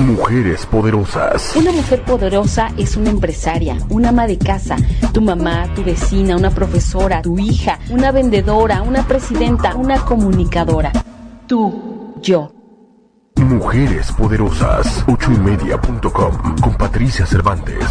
Mujeres poderosas. Una mujer poderosa es una empresaria, una ama de casa, tu mamá, tu vecina, una profesora, tu hija, una vendedora, una presidenta, una comunicadora. Tú, yo. Mujeres poderosas. Ochoymedia.com con Patricia Cervantes.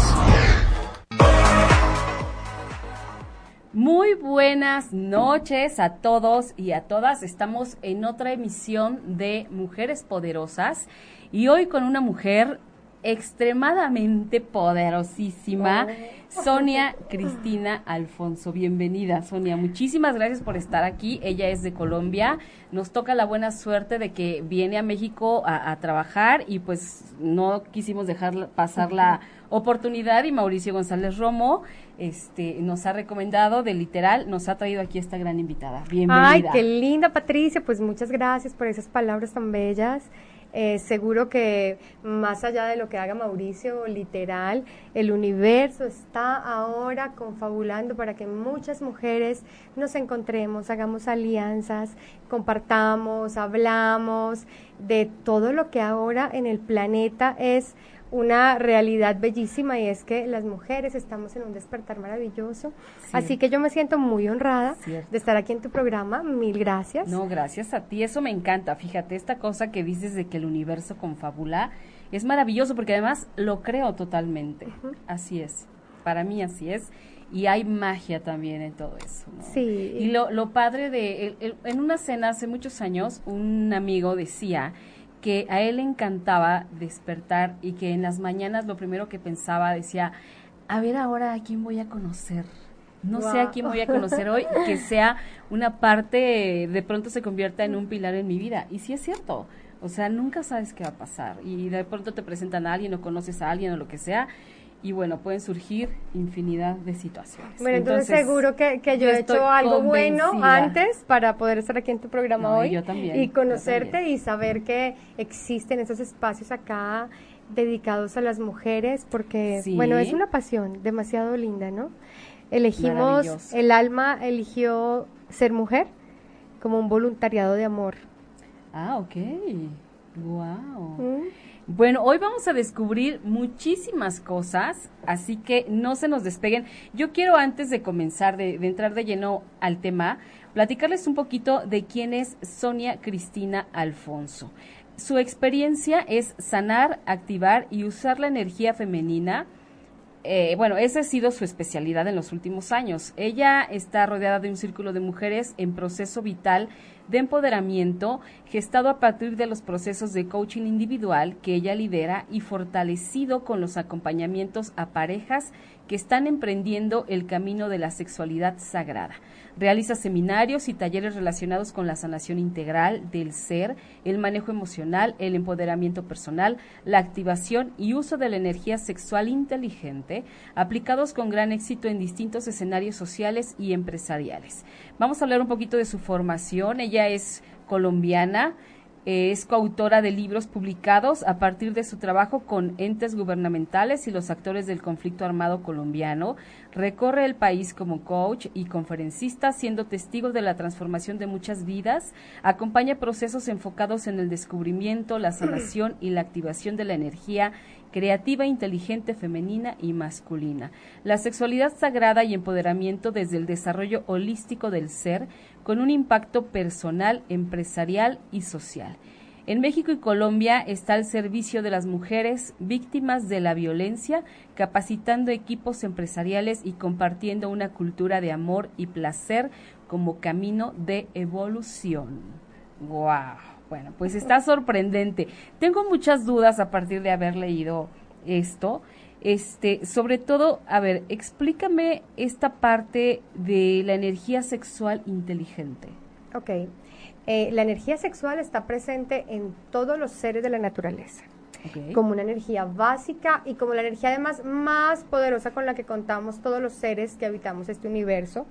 Muy buenas noches a todos y a todas. Estamos en otra emisión de Mujeres Poderosas y hoy con una mujer extremadamente poderosísima, oh. Sonia Cristina Alfonso. Bienvenida, Sonia. Muchísimas gracias por estar aquí. Ella es de Colombia. Nos toca la buena suerte de que viene a México a, a trabajar y pues no quisimos dejar pasar la oportunidad y Mauricio González Romo este, nos ha recomendado de literal, nos ha traído aquí esta gran invitada. Bienvenida. Ay, qué linda Patricia, pues muchas gracias por esas palabras tan bellas. Eh, seguro que más allá de lo que haga Mauricio, literal, el universo está ahora confabulando para que muchas mujeres nos encontremos, hagamos alianzas, compartamos, hablamos de todo lo que ahora en el planeta es una realidad bellísima y es que las mujeres estamos en un despertar maravilloso. Así que yo me siento muy honrada de estar aquí en tu programa. Mil gracias. No, gracias a ti. Eso me encanta. Fíjate, esta cosa que dices de que el universo confabula es maravilloso porque además lo creo totalmente. Así es. Para mí así es. Y hay magia también en todo eso. Sí. Y lo, lo padre de... en una cena hace muchos años, un amigo decía que a él le encantaba despertar y que en las mañanas lo primero que pensaba decía, a ver ahora a quién voy a conocer. No sé a quién voy a conocer hoy, que sea una parte, de pronto se convierta en un pilar en mi vida. Y sí es cierto, o sea, nunca sabes qué va a pasar. Y de pronto te presentan a alguien o conoces a alguien o lo que sea, y bueno, pueden surgir infinidad de situaciones. Bueno, entonces, seguro que, que yo, he hecho algo bueno antes para poder estar aquí en tu programa hoy yo también, y conocerte y saber que existen esos espacios acá dedicados a las mujeres porque, bueno, es una pasión demasiado linda, ¿no? Elegimos, el alma eligió ser mujer como un voluntariado de amor. Ah, ok. Wow. Bueno, hoy vamos a descubrir muchísimas cosas, así que no se nos despeguen. Yo quiero antes de comenzar, de, entrar de lleno al tema, platicarles un poquito de quién es Sonia Cristina Alfonso. Su experiencia es sanar, activar y usar la energía femenina. Eh, bueno, esa ha sido su especialidad en los últimos años. Ella está rodeada de un círculo de mujeres en proceso vital de empoderamiento gestado a partir de los procesos de coaching individual que ella lidera y fortalecido con los acompañamientos a parejas que están emprendiendo el camino de la sexualidad sagrada. Realiza seminarios y talleres relacionados con la sanación integral del ser, el manejo emocional, el empoderamiento personal, la activación y uso de la energía sexual inteligente, aplicados con gran éxito en distintos escenarios sociales y empresariales. Vamos a hablar un poquito de su formación. Ella es colombiana, es coautora de libros publicados a partir de su trabajo con entes gubernamentales y los actores del conflicto armado colombiano. Recorre el país como coach y conferencista, siendo testigo de la transformación de muchas vidas. Acompaña procesos enfocados en el descubrimiento, la sanación y la activación de la energía creativa, inteligente, femenina y masculina. La sexualidad sagrada y empoderamiento desde el desarrollo holístico del ser con un impacto personal, empresarial y social. En México y Colombia está al servicio de las mujeres víctimas de la violencia, capacitando equipos empresariales y compartiendo una cultura de amor y placer como camino de evolución. ¡Wow! Bueno, pues está sorprendente. Tengo muchas dudas a partir de haber leído esto. Este, sobre todo, a ver, explícame esta parte de la energía sexual inteligente. Ok. Eh, la energía sexual está presente en todos los seres de la naturaleza. como una energía básica y como la energía además más poderosa con la que contamos todos los seres que habitamos este universo.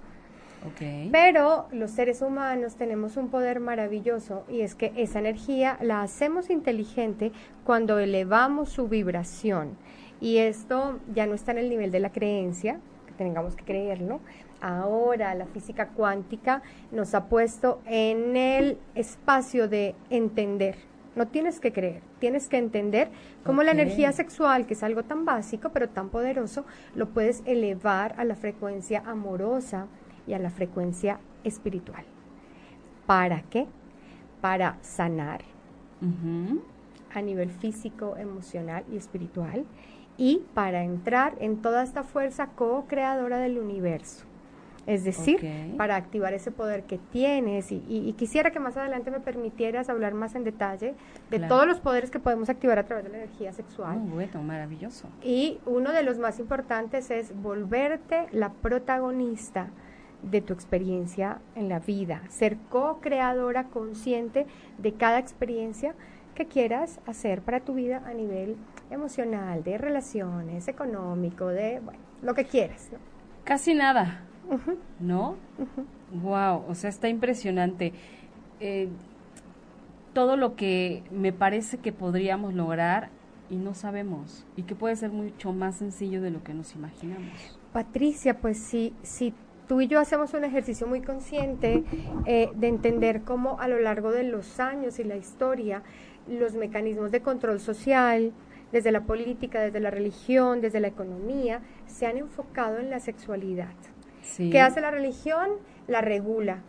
Pero los seres humanos tenemos un poder maravilloso y es que esa energía la hacemos inteligente cuando elevamos su vibración. Y esto ya no está en el nivel de la creencia, que tengamos que creerlo. Ahora la física cuántica nos ha puesto en el espacio de entender. No tienes que creer, tienes que entender cómo la energía sexual, que es algo tan básico pero tan poderoso, lo puedes elevar a la frecuencia amorosa, y a la frecuencia espiritual. ¿Para qué? Para sanar a nivel físico, emocional y espiritual y para entrar en toda esta fuerza co-creadora del universo. Es decir, para activar ese poder que tienes y, quisiera que más adelante me permitieras hablar más en detalle de todos los poderes que podemos activar a través de la energía sexual. Muy bueno, maravilloso. Y uno de los más importantes es volverte la protagonista de tu experiencia en la vida, ser co-creadora consciente de cada experiencia que quieras hacer para tu vida a nivel emocional, de relaciones, económico, de bueno, lo que quieras. Casi nada, ¿no? Wow, o sea, está impresionante. Eh, todo lo que me parece que podríamos lograr y no sabemos, y que puede ser mucho más sencillo de lo que nos imaginamos. Patricia, pues sí, sí tú y yo hacemos un ejercicio muy consciente eh, de entender cómo a lo largo de los años y la historia los mecanismos de control social, desde la política, desde la religión, desde la economía, se han enfocado en la sexualidad. ¿Qué hace la religión? La regula,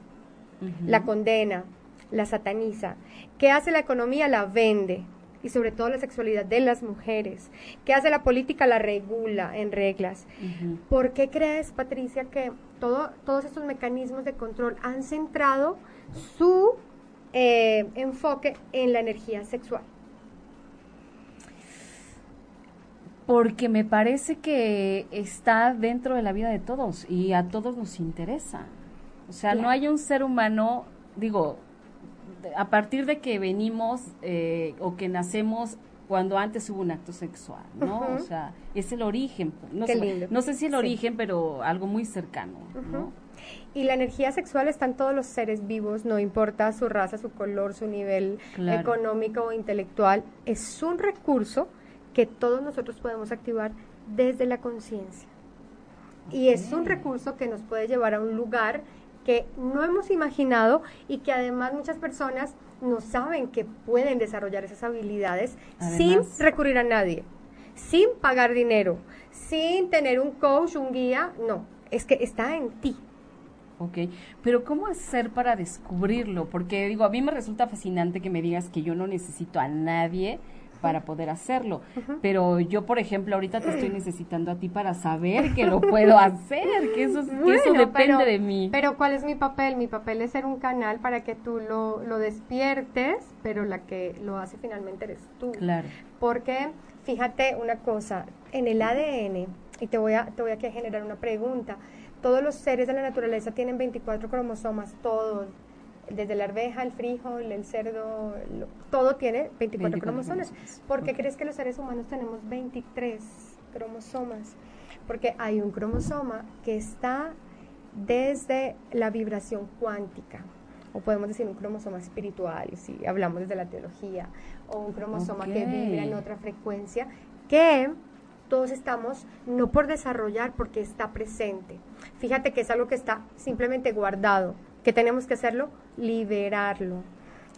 la condena, la sataniza. ¿Qué hace la economía? La vende y sobre todo la sexualidad de las mujeres. ¿Qué hace la política? La regula en reglas. ¿Por qué crees, Patricia, que todo, todos estos mecanismos de control han centrado su eh, enfoque en la energía sexual? Porque me parece que está dentro de la vida de todos y a todos nos interesa. O sea, no hay un ser humano, digo, a partir de que venimos eh, o que nacemos cuando antes hubo un acto sexual, ¿no? O sea, es el origen. No, sé, no sé si el origen, pero algo muy cercano, ¿no? Y la energía sexual está en todos los seres vivos, no importa su raza, su color, su nivel económico o intelectual. Es un recurso que todos nosotros podemos activar desde la conciencia. Y es un recurso que nos puede llevar a un lugar que no hemos imaginado y que además muchas personas no saben que pueden desarrollar esas habilidades sin recurrir a nadie, sin pagar dinero, sin tener un coach, un guía, no, es que está en ti. Ok, pero ¿cómo hacer para descubrirlo? Porque digo, a mí me resulta fascinante que me digas que yo no necesito a nadie para poder hacerlo. Pero yo, por ejemplo, ahorita te estoy necesitando a ti para saber que lo puedo hacer, que eso, depende de mí. Pero ¿cuál es mi papel? Mi papel es ser un canal para que tú lo, lo despiertes, pero la que lo hace finalmente eres tú. Claro. Porque, fíjate una cosa, en el ADN, y te voy a, te voy a generar una pregunta, todos los seres de la naturaleza tienen 24 cromosomas, todos desde la arveja, el frijol, el cerdo, todo tiene 24, cromosomas. ¿Por qué crees que los seres humanos tenemos 23 cromosomas? Porque hay un cromosoma que está desde la vibración cuántica, o podemos decir un cromosoma espiritual, si hablamos desde la teología, o un cromosoma que vibra en otra frecuencia, que todos estamos no por desarrollar, porque está presente. Fíjate que es algo que está simplemente guardado ¿Qué tenemos que hacerlo? Liberarlo.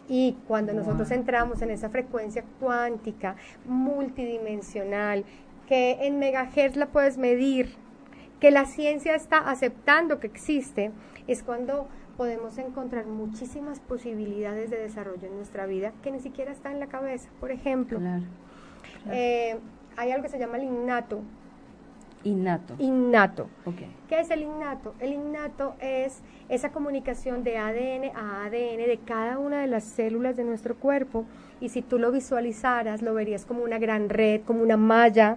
Y cuando nosotros entramos en esa frecuencia cuántica, multidimensional, que en megahertz la puedes medir, que la ciencia está aceptando que existe, es cuando podemos encontrar muchísimas posibilidades de desarrollo en nuestra vida que ni siquiera está en la cabeza. Por ejemplo, eh, hay algo que se llama el innato, Innato. Innato. ¿Qué es el innato? El innato es esa comunicación de ADN a ADN de cada una de las células de nuestro cuerpo. Y si tú lo visualizaras, lo verías como una gran red, como una malla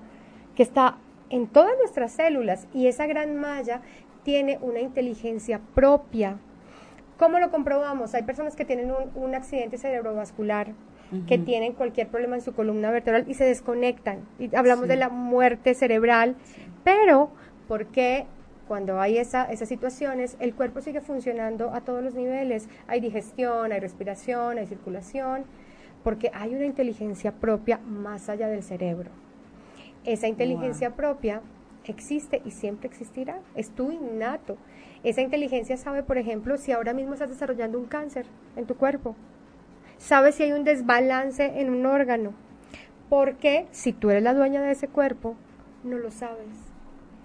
que está en todas nuestras células. Y esa gran malla tiene una inteligencia propia. ¿Cómo lo comprobamos? Hay personas que tienen un, un accidente cerebrovascular que tienen cualquier problema en su columna vertebral y se desconectan. Y hablamos de la muerte cerebral, pero ¿por qué cuando hay esa, esas situaciones, el cuerpo sigue funcionando a todos los niveles. Hay digestión, hay respiración, hay circulación, porque hay una inteligencia propia más allá del cerebro. Esa inteligencia propia existe y siempre existirá, es tu innato. Esa inteligencia sabe, por ejemplo, si ahora mismo estás desarrollando un cáncer en tu cuerpo, sabe si hay un desbalance en un órgano, porque si tú eres la dueña de ese cuerpo, no lo sabes.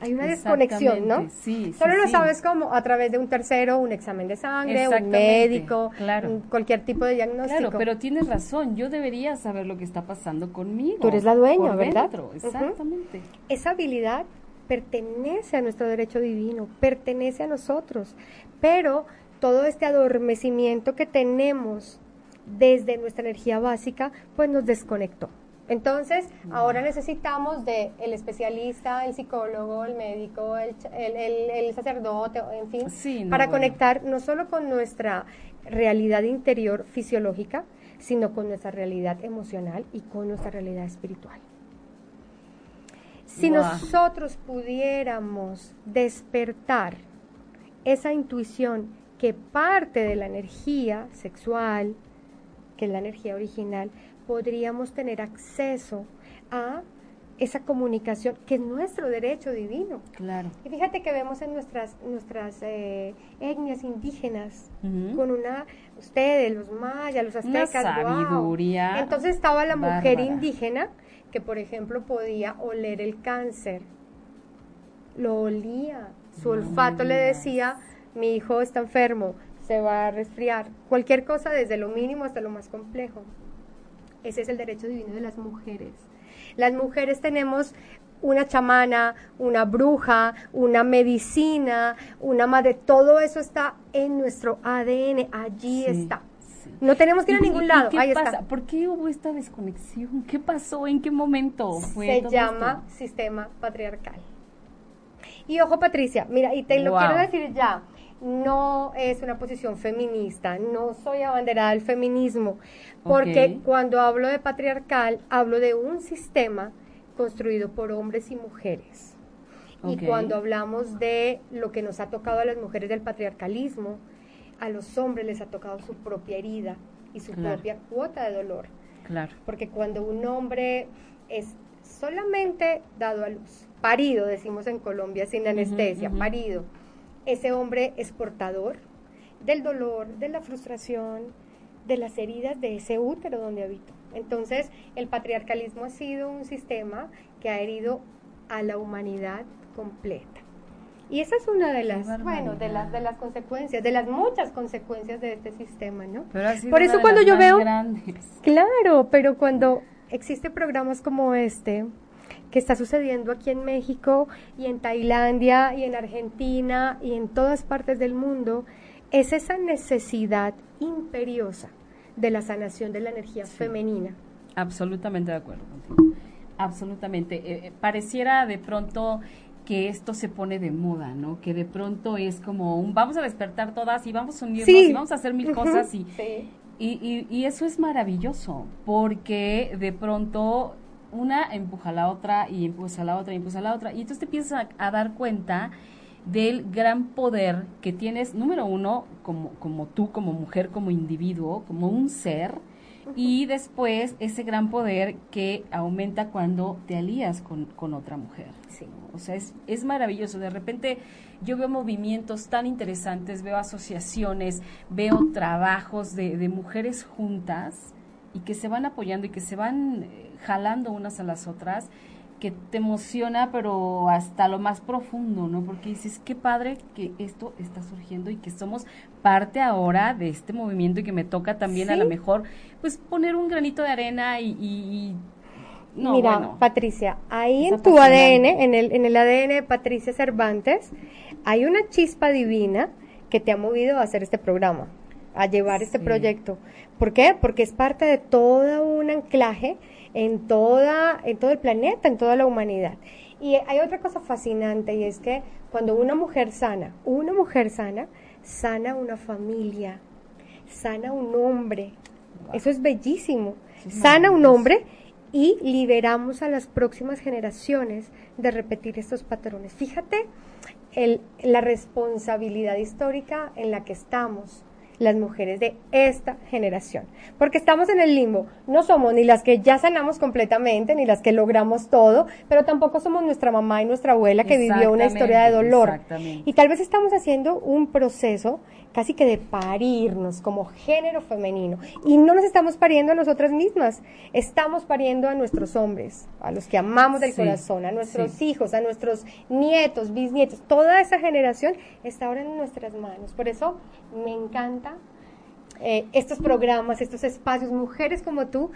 Hay una desconexión, ¿no? Sí, Solo lo sí. sabes como a través de un tercero, un examen de sangre, un médico, claro. un- cualquier tipo de diagnóstico. Claro, pero tienes razón, yo debería saber lo que está pasando conmigo. Tú eres la dueña, ¿verdad? dentro. Exactamente. esa habilidad pertenece a nuestro derecho divino, pertenece a nosotros, pero todo este adormecimiento que tenemos desde nuestra energía básica, pues nos desconectó. Entonces, ahora necesitamos de el especialista, el psicólogo, el médico, el, ch- el- el- el sacerdote, en fin, Sí, no, para bueno. conectar no solo con nuestra realidad interior fisiológica, sino con nuestra realidad emocional y con nuestra realidad espiritual. Si nosotros pudiéramos despertar esa intuición que parte de la energía sexual, que es la energía original, podríamos tener acceso a esa comunicación que es nuestro derecho divino. Claro. Y fíjate que vemos en nuestras, nuestras eh, etnias indígenas, con una, ustedes, los mayas, los Una aztecas, guau. sabiduría Entonces estaba la mujer indígena que, por ejemplo, podía oler el cáncer. Lo olía. Su No olfato le decía, mi hijo está enfermo, se va a resfriar. Cualquier cosa, desde lo mínimo hasta lo más complejo. Ese es el derecho divino de las mujeres. Las mujeres tenemos una chamana, una bruja, una medicina, una madre, todo eso está en nuestro ADN, allí Sí, está. sí. No tenemos que ir a ¿Y- ningún lado, qué ahí pasa? está. ¿Por qué hubo esta desconexión? ¿Qué pasó? ¿En qué momento fue Se llama esto? sistema patriarcal. Y ojo, Patricia, mira, y te lo quiero decir ya, no es una posición feminista, no soy abanderada del feminismo, porque cuando hablo de patriarcal, hablo de un sistema construido por hombres y mujeres. Y cuando hablamos de lo que nos ha tocado a las mujeres del patriarcalismo, a los hombres les ha tocado su propia herida y su Claro. propia cuota de dolor. Claro. Porque cuando un hombre es solamente dado a luz, parido, decimos en Colombia, sin anestesia, parido, ese hombre es portador del dolor, de la frustración, de las heridas de ese útero donde habito. Entonces, el patriarcalismo ha sido un sistema que ha herido a la humanidad completa. Y esa es una de las, bueno, de las, de las consecuencias, de las muchas consecuencias de este sistema, ¿no? Por eso cuando yo veo grandes. Claro, pero cuando existen programas como este, que está sucediendo aquí en México y en Tailandia y en Argentina y en todas partes del mundo, es esa necesidad imperiosa de la sanación de la energía femenina. Absolutamente de acuerdo contigo. Absolutamente. Eh, eh, pareciera de pronto que esto se pone de moda, ¿no? Que de pronto es como un vamos a despertar todas y vamos a unirnos Sí. y vamos a hacer mil cosas y, Sí. y, y- y eso es maravilloso porque de pronto una empuja a la otra y empuja a la otra y empuja a la otra y entonces te empiezas a, a dar cuenta del gran poder que tienes, número uno, como, como tú, como mujer, como individuo, como un ser, y después ese gran poder que aumenta cuando te alías con, con otra mujer. Sí. O sea, es, es maravilloso. De repente yo veo movimientos tan interesantes, veo asociaciones, veo trabajos de, de mujeres juntas y que se van apoyando y que se van eh, jalando unas a las otras, que te emociona, pero hasta lo más profundo, ¿no? Porque dices, qué padre que esto está surgiendo y que somos parte ahora de este movimiento y que me toca también a lo mejor, pues poner un granito de arena y... y- no, Mira, bueno. Patricia, ahí en tu ADN, en el, en el ADN de Patricia Cervantes, hay una chispa divina que te ha movido a hacer este programa, a llevar este proyecto. ¿Por qué? Porque es parte de todo un anclaje en toda, en todo el planeta, en toda la humanidad. Y hay otra cosa fascinante y es que cuando una mujer sana, una mujer sana, sana una familia, sana un hombre. Eso es bellísimo. sana un hombre y liberamos a las próximas generaciones de repetir estos patrones. Fíjate el, la responsabilidad histórica en la que estamos las mujeres de esta generación. Porque estamos en el limbo. No somos ni las que ya sanamos completamente, ni las que logramos todo, pero tampoco somos nuestra mamá y nuestra abuela que vivió una historia de dolor. Y tal vez estamos haciendo un proceso casi que de parirnos como género femenino. Y no nos estamos pariendo a nosotras mismas, estamos pariendo a nuestros hombres, a los que amamos del corazón, a nuestros hijos, a nuestros nietos, bisnietos. Toda esa generación está ahora en nuestras manos. Por eso me encanta eh, estos programas, estos espacios, mujeres como tú,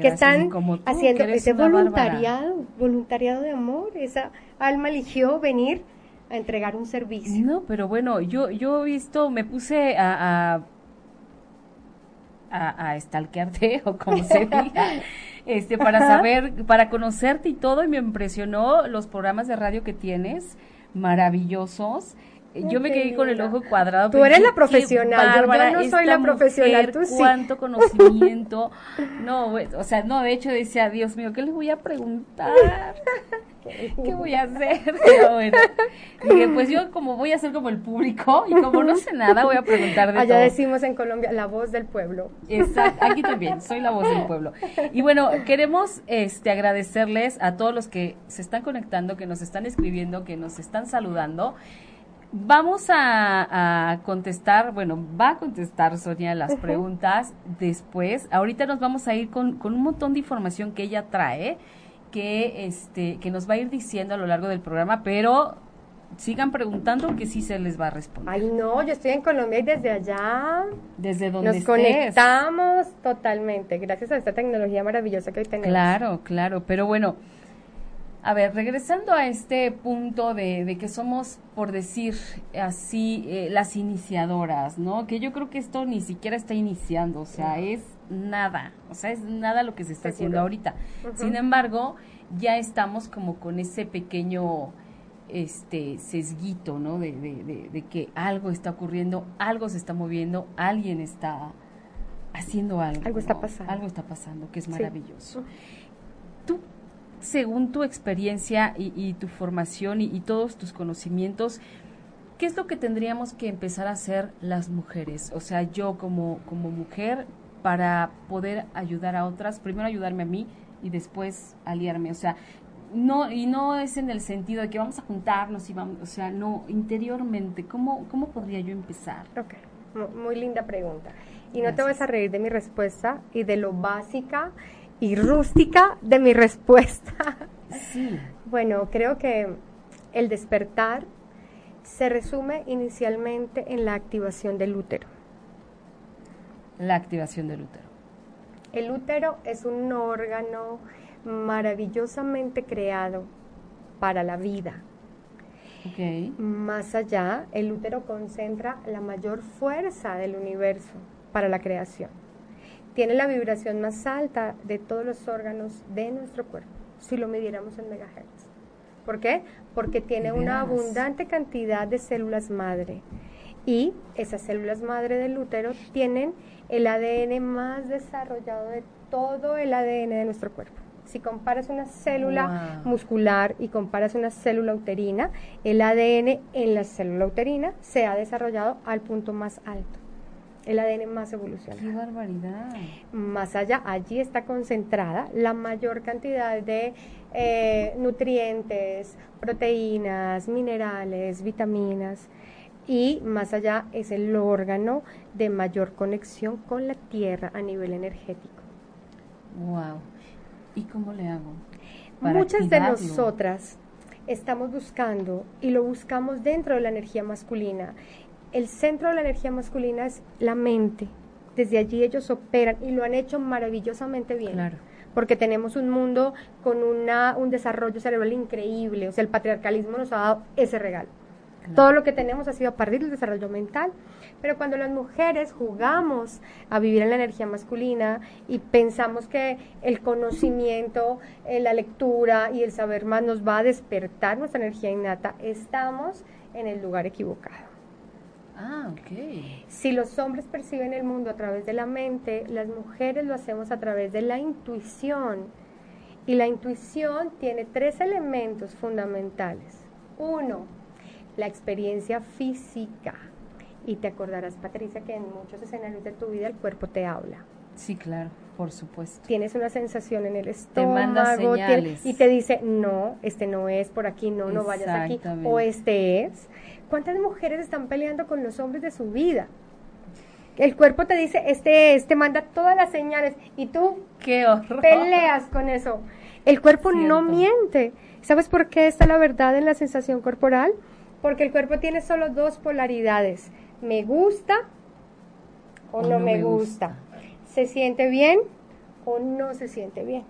que están haciendo ese voluntariado, voluntariado de amor, esa alma eligió venir a entregar un servicio. No, pero bueno, yo, yo he visto, me puse a, a a, a stalkearte o como se diga, este, para saber, para conocerte y todo, y me impresionó los programas de radio que tienes, maravillosos. Yo me quedé con el ojo cuadrado. Tú eres la profesional, yo, no soy la profesional, tú sí. Cuánto conocimiento. no, o sea, no, de hecho decía, Dios mío, ¿qué les voy a preguntar? ¿Qué voy a hacer? Pero bueno, dije, pues yo como voy a ser como el público y como no sé nada, voy a preguntar de Allá decimos en Colombia, la voz del pueblo. Exacto, aquí también, soy la voz del pueblo. Y bueno, queremos este agradecerles a todos los que se están conectando, que nos están escribiendo, que nos están saludando. Vamos a, contestar, bueno, va a contestar Sonia las preguntas después. Ahorita nos vamos a ir con, con un montón de información que ella trae que, este, que nos va a ir diciendo a lo largo del programa, pero sigan preguntando que sí se les va a responder. Ay, no, yo estoy en Colombia y desde allá. Desde donde Nos conectamos totalmente, gracias a esta tecnología maravillosa que hoy tenemos. Claro, claro, pero bueno, a ver, regresando a este punto de, de que somos, por decir así, eh, las iniciadoras, ¿no? Que yo creo que esto ni siquiera está iniciando, o sea, es nada, o sea, es nada lo que se está haciendo ahorita. Sin embargo, ya estamos como con ese pequeño este sesguito, ¿no? De, de, de, que algo está ocurriendo, algo se está moviendo, alguien está haciendo algo. Algo está pasando. Algo está pasando, que es maravilloso. Tú según tu experiencia y, tu formación y, todos tus conocimientos, ¿qué es lo que tendríamos que empezar a hacer las mujeres? O sea, yo como, como mujer, para poder ayudar a otras, primero ayudarme a mí y después aliarme. O sea, no, y no es en el sentido de que vamos a juntarnos y vamos, o sea, no, interiormente, ¿cómo, cómo podría yo empezar? Ok, muy linda pregunta. Y no te vas a reír de mi respuesta y de lo básica y rústica de mi respuesta. Sí. Bueno, creo que el despertar se resume inicialmente en la activación del útero. La activación del útero. El útero es un órgano maravillosamente creado para la vida. Okay. Más allá, el útero concentra la mayor fuerza del universo para la creación tiene la vibración más alta de todos los órganos de nuestro cuerpo, si lo midiéramos en megahertz. ¿Por qué? Porque tiene una abundante cantidad de células madre. Y esas células madre del útero tienen el ADN más desarrollado de todo el ADN de nuestro cuerpo. Si comparas una célula muscular y comparas una célula uterina, el ADN en la célula uterina se ha desarrollado al punto más alto el ADN más evolucionado. ¡Qué barbaridad! Más allá, allí está concentrada la mayor cantidad de eh, nutrientes, proteínas, minerales, vitaminas y más allá es el órgano de mayor conexión con la Tierra a nivel energético. ¡Wow! ¿Y cómo le hago? Muchas de nosotras estamos buscando y lo buscamos dentro de la energía masculina el centro de la energía masculina es la mente. Desde allí ellos operan y lo han hecho maravillosamente bien. Claro. Porque tenemos un mundo con una, un desarrollo cerebral increíble. O sea, el patriarcalismo nos ha dado ese regalo. Todo lo que tenemos ha sido a partir del desarrollo mental. Pero cuando las mujeres jugamos a vivir en la energía masculina y pensamos que el conocimiento, eh, la lectura y el saber más nos va a despertar nuestra energía innata, estamos en el lugar equivocado. Ah, ok. Si los hombres perciben el mundo a través de la mente, las mujeres lo hacemos a través de la intuición. Y la intuición tiene tres elementos fundamentales. Uno, la experiencia física. Y te acordarás, Patricia, que en muchos escenarios de tu vida el cuerpo te habla. Sí, claro, por supuesto. Tienes una sensación en el Te estómago manda y te dice, no, este no es, por aquí no, no vayas aquí, o este es. ¿Cuántas mujeres están peleando con los hombres de su vida? El cuerpo te dice, este es, te manda todas las señales y tú Qué horror. peleas con eso. El cuerpo no miente. ¿Sabes por qué está la verdad en la sensación corporal? Porque el cuerpo tiene solo dos polaridades. Me gusta o, no, me, gusta. ¿Se siente bien o no se siente bien?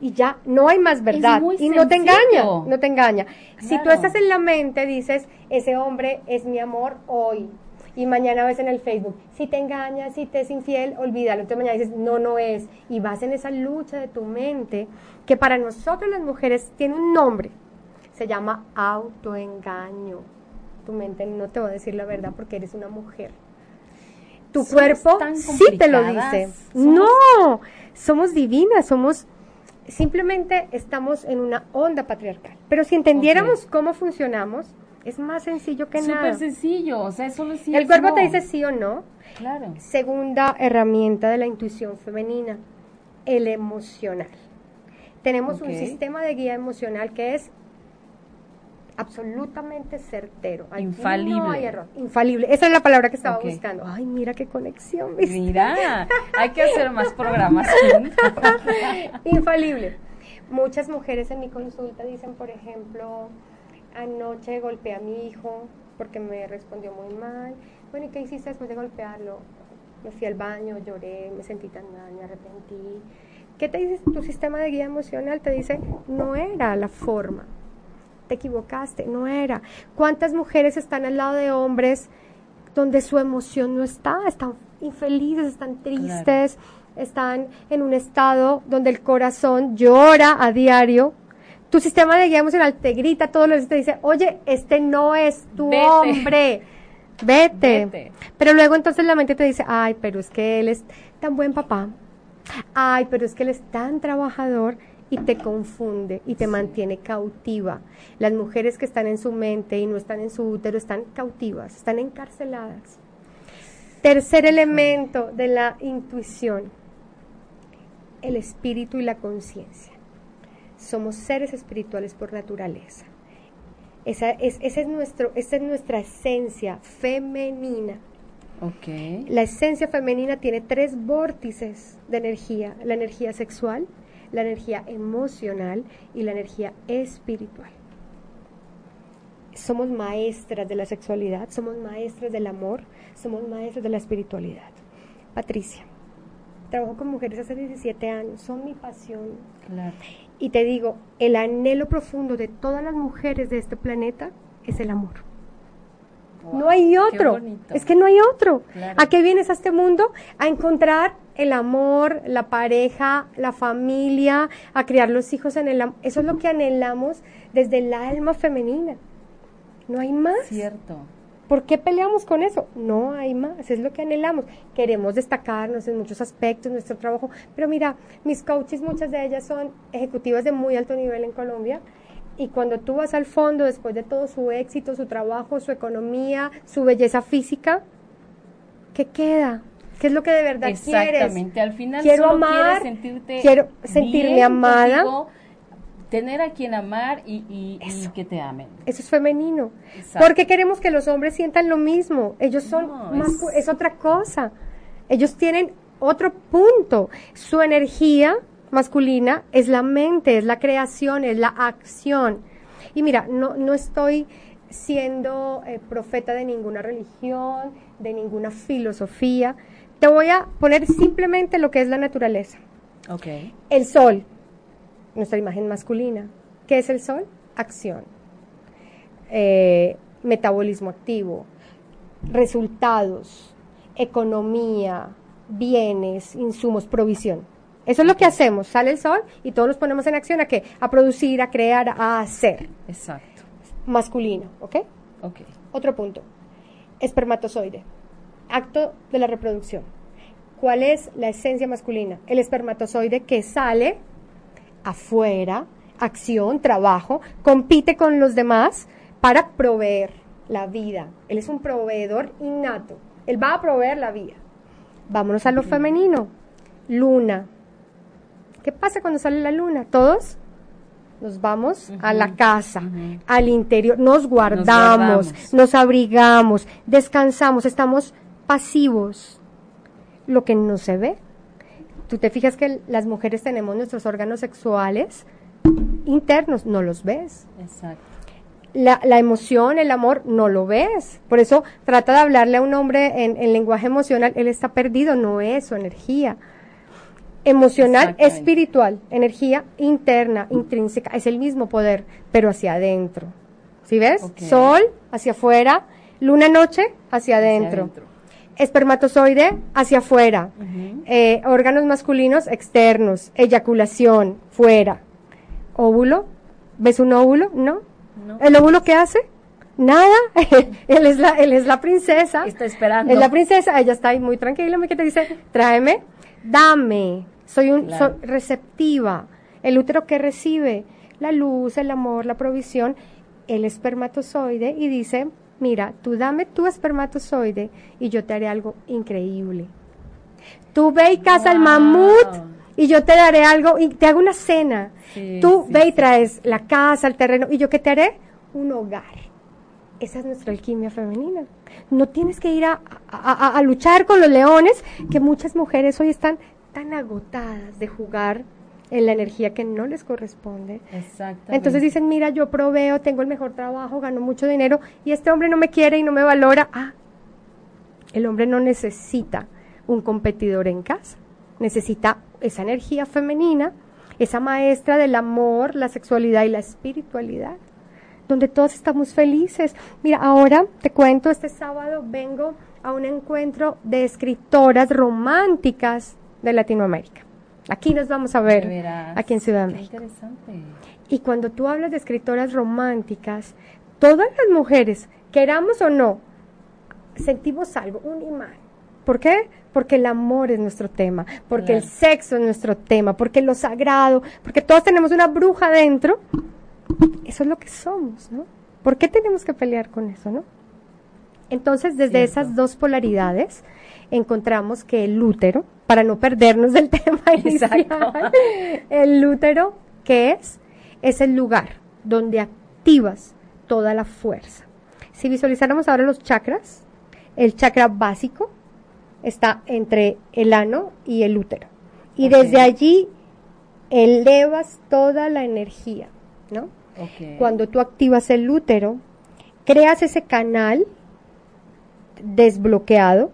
Y ya, no hay más verdad. y no te engaña, no te engaña. Si tú estás en la mente, dices, ese hombre es mi amor hoy. Y mañana ves en el Facebook, si te engaña, si te es infiel, olvídalo. Entonces mañana dices, no, no es. Y vas en esa lucha de tu mente, que para nosotros las mujeres tiene un nombre. Se llama autoengaño. Tu mente no te va a decir la verdad porque eres una mujer. Tu Somos cuerpo sí te lo dice. somos- No, somos divinas, somos simplemente estamos en una onda patriarcal. Pero si entendiéramos cómo funcionamos, es más sencillo que nada. Súper sencillo, o sea, solo sí El cuerpo no. te dice sí o no. Claro. Segunda herramienta de la intuición femenina, el emocional. Tenemos un sistema de guía emocional que es absolutamente certero. Aquí Infalible. No hay error. Infalible. Esa es la palabra que estaba buscando. Ay, mira qué conexión. ¿viste? Mira, hay que hacer más programas. Infalible. Muchas mujeres en mi consulta dicen, por ejemplo, anoche golpeé a mi hijo porque me respondió muy mal. Bueno, ¿y qué hiciste después de golpearlo? Me fui al baño, lloré, me sentí tan mal, me arrepentí. ¿Qué te dice tu sistema de guía emocional? Te dice, no era la forma. Te equivocaste, no era. ¿Cuántas mujeres están al lado de hombres donde su emoción no está? Están infelices, están tristes, están en un estado donde el corazón llora a diario. Tu sistema de guía emocional te grita todos los días, te dice, oye, este no es tu Vete. hombre, vete. Vete. Pero luego entonces la mente te dice, ay, pero es que él es tan buen papá, ay, pero es que él es tan trabajador y te confunde y te mantiene cautiva. Las mujeres que están en su mente y no están en su útero están cautivas, están encarceladas. Tercer elemento de la intuición, el espíritu y la conciencia. Somos seres espirituales por naturaleza. Esa es, ese es nuestro, esa es nuestra esencia femenina. Ok. La esencia femenina tiene tres vórtices de energía, la energía sexual, la energía emocional y la energía espiritual. Somos maestras de la sexualidad, somos maestras del amor, somos maestras de la espiritualidad. Patricia, trabajo con mujeres hace 17 años, son mi pasión. Claro. Y te digo, el anhelo profundo de todas las mujeres de este planeta es el amor. No hay otro. Es que no hay otro. Claro. ¿A qué vienes a este mundo? A encontrar el amor, la pareja, la familia, a criar los hijos en el amor. Eso es lo que anhelamos desde el alma femenina. No hay más. Cierto. ¿Por qué peleamos con eso? No hay más, es lo que anhelamos. Queremos destacarnos en muchos aspectos nuestro trabajo, pero mira, mis coaches, muchas de ellas son ejecutivas de muy alto nivel en Colombia. Y cuando tú vas al fondo, después de todo su éxito, su trabajo, su economía, su belleza física, ¿qué queda? ¿Qué es lo que de verdad quieres? Exactamente. Al final quiero solo amar, sentirte quiero sentirme bien amada. contigo, tener a quien amar y, y- y que te amen. Eso es femenino. Exacto. Porque queremos que los hombres sientan lo mismo. Ellos son No, más, es- es... otra cosa. Ellos tienen otro punto. Su energía masculina es la mente, es la creación, es la acción. Y mira, no, no estoy siendo eh, profeta de ninguna religión, de ninguna filosofía. Te voy a poner simplemente lo que es la naturaleza. Ok. El sol, nuestra imagen masculina. ¿Qué es el sol? Acción. Eh, metabolismo activo, resultados, economía, bienes, insumos, provisión. Eso es lo que hacemos. Sale el sol y todos nos ponemos en acción a qué? A producir, a crear, a hacer. Exacto. Masculino, ¿ok? Ok. Otro punto. Espermatozoide, acto de la reproducción. ¿Cuál es la esencia masculina? El espermatozoide que sale afuera, acción, trabajo, compite con los demás para proveer la vida. Él es un proveedor innato. Él va a proveer la vida. Vámonos a lo femenino. Luna. ¿Qué pasa cuando sale la luna? Todos nos vamos a la casa, al interior, nos guardamos, nos abrigamos, descansamos, estamos pasivos. Lo que no se ve. Tú te fijas que las mujeres tenemos nuestros órganos sexuales internos, no los ves. Exacto. La, la, emoción, el amor, no lo ves. Por eso trata de hablarle a un hombre en, en lenguaje emocional, él está perdido, no es su energía. Emocional, espiritual, energía interna, intrínseca, es el mismo poder, pero hacia adentro. ¿Sí ves? Sol hacia afuera, luna noche hacia adentro. Espermatozoide hacia afuera, eh, órganos masculinos externos, eyaculación fuera, óvulo, ¿ves un óvulo? No. ¿El óvulo qué hace? Nada, él es la, él es la princesa. Está esperando. Es la princesa, ella está ahí muy tranquila, que te dice, tráeme, dame, soy un receptiva. El útero que recibe la luz, el amor, la provisión, el espermatozoide y dice, mira, tú dame tu espermatozoide y yo te haré algo increíble. Tú ve y caza el mamut y yo te daré algo y te hago una cena. tú ve y traes la casa, el terreno y yo qué te haré un hogar. Esa es nuestra alquimia femenina. No tienes que ir a, a luchar con los leones que muchas mujeres hoy están tan agotadas de jugar en la energía que no les corresponde. Exactamente. Entonces dicen, mira, yo proveo, tengo el mejor trabajo, gano mucho dinero y este hombre no me quiere y no me valora. Ah, el hombre no necesita un competidor en casa, necesita esa energía femenina, esa maestra del amor, la sexualidad y la espiritualidad, donde todos estamos felices. Mira, ahora te cuento, este sábado vengo a un encuentro de escritoras románticas de Latinoamérica. Aquí nos vamos a ver, aquí en Ciudad de México. Interesante. Y cuando tú hablas de escritoras románticas, todas las mujeres, queramos o no, sentimos algo, un imán. ¿Por qué? Porque el amor es nuestro tema, porque el sexo es nuestro tema, porque lo sagrado, porque todos tenemos una bruja dentro. Eso es lo que somos, ¿no? ¿Por qué tenemos que pelear con eso, no? Entonces, desde esas dos polaridades, encontramos que el útero, para no perdernos del tema inicial, el útero, ¿qué es? Es el lugar donde activas toda la fuerza. Si visualizáramos ahora los chakras, el chakra básico está entre el ano y el útero. Y desde allí elevas toda la energía, ¿no? Cuando tú activas el útero, creas ese canal desbloqueado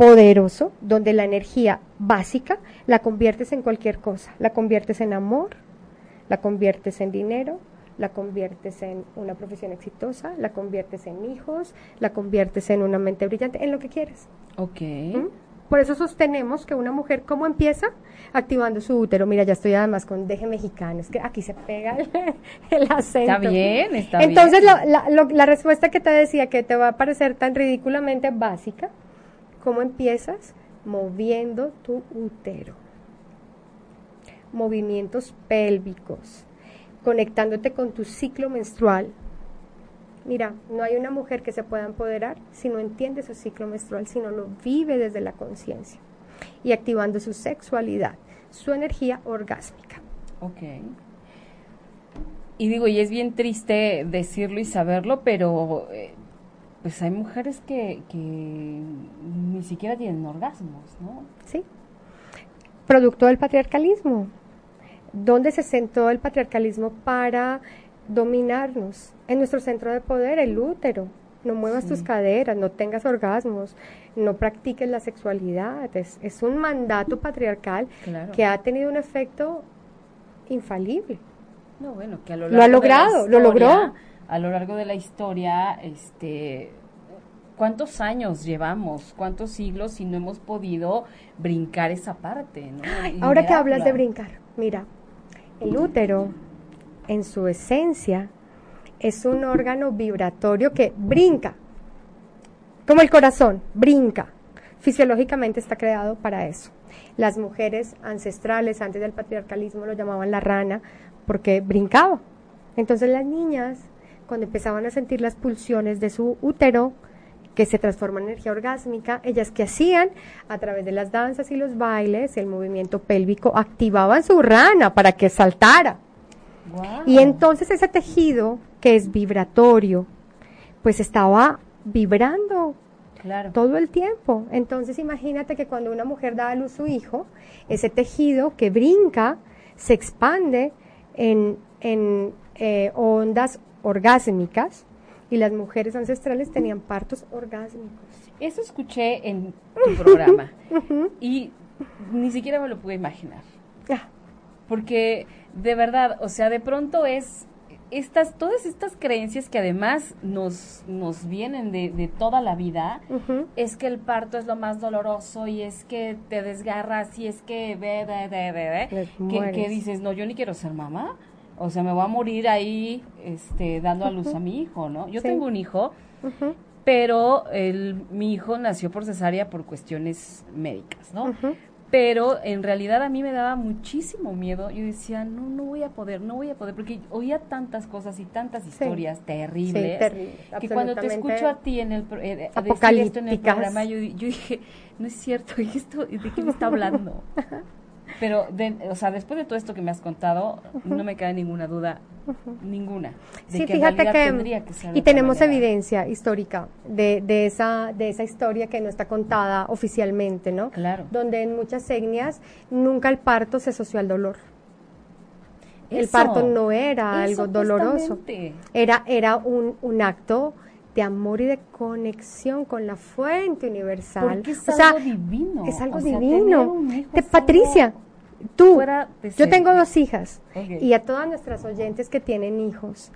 poderoso, donde la energía básica la conviertes en cualquier cosa. La conviertes en amor, la conviertes en dinero, la conviertes en una profesión exitosa, la conviertes en hijos, la conviertes en una mente brillante, en lo que quieres. Ok. ¿Mm? Por eso sostenemos que una mujer, ¿cómo empieza? Activando su útero. Mira, ya estoy además con deje mexicano, es que aquí se pega el, acento. Está bien, está Entonces, bien. Entonces, la, la respuesta que te decía, que te va a parecer tan ridículamente básica, ¿Cómo empiezas? Moviendo tu útero. Movimientos pélvicos, conectándote con tu ciclo menstrual. Mira, no hay una mujer que se pueda empoderar si no entiende su ciclo menstrual, si no lo vive desde la conciencia y activando su sexualidad, su energía orgásmica. Ok. Y digo, y es bien triste decirlo y saberlo, pero eh, pues hay mujeres que, que ni siquiera tienen orgasmos, ¿no? Sí. Producto del patriarcalismo. ¿Dónde se sentó el patriarcalismo para dominarnos? En nuestro centro de poder, el útero. No muevas tus caderas, no tengas orgasmos, no practiques la sexualidad. Es, es un mandato patriarcal que ha tenido un efecto infalible. No, bueno, que a lo, largo lo ha logrado, lo logró a lo largo de la historia, este, ¿cuántos años llevamos? ¿Cuántos siglos y no hemos podido brincar esa parte? ¿no? Ahora que hablas de brincar, mira, el útero, en su esencia, es un órgano vibratorio que brinca. como el corazón, brinca. Fisiológicamente está creado para eso. Las mujeres ancestrales antes del patriarcalismo lo llamaban la rana porque brincaba. Entonces las niñas, cuando empezaban a sentir las pulsiones de su útero, que se transforma en energía orgásmica, ellas que hacían a través de las danzas y los bailes, el movimiento pélvico, activaban su rana para que saltara. Y entonces ese tejido, que es vibratorio, pues estaba vibrando todo el tiempo. Entonces imagínate que cuando una mujer da a luz su hijo, ese tejido que brinca se expande en, en eh, ondas orgásmicas y las mujeres ancestrales tenían partos orgásmicos. Eso escuché en tu programa y ni siquiera me lo pude imaginar. Porque de verdad, o sea, de pronto es estas, todas estas creencias que además nos, nos vienen de, de toda la vida, es que el parto es lo más doloroso y es que te desgarras y es que ve, ve, ve, ve, que, que, dices, no, yo ni quiero ser mamá. O sea, me voy a morir ahí este, dando a luz a mi hijo, ¿no? Yo tengo un hijo, pero el, mi hijo nació por cesárea por cuestiones médicas, ¿no? pero en realidad a mí me daba muchísimo miedo. Yo decía, no, no voy a poder, no voy a poder, porque oía tantas cosas y tantas historias terribles, que cuando te escucho a ti en el eh, decir esto en el programa, yo, yo dije, no es cierto, esto, ¿de qué me está hablando? Pero, o sea, después de todo esto que me has contado, no me queda ninguna duda, ninguna. De sí, fíjate que, y tenemos evidencia histórica de, de, esa, de esa historia que no está contada oficialmente, ¿no? Claro. Donde en muchas etnias nunca el parto se asoció al dolor. el parto no era algo doloroso. Era, era un, un acto de amor y de conexión con la fuente universal. es algo divino. Es algo divino. De Patricia, Tú, yo tengo dos hijas y a todas nuestras oyentes que tienen hijos,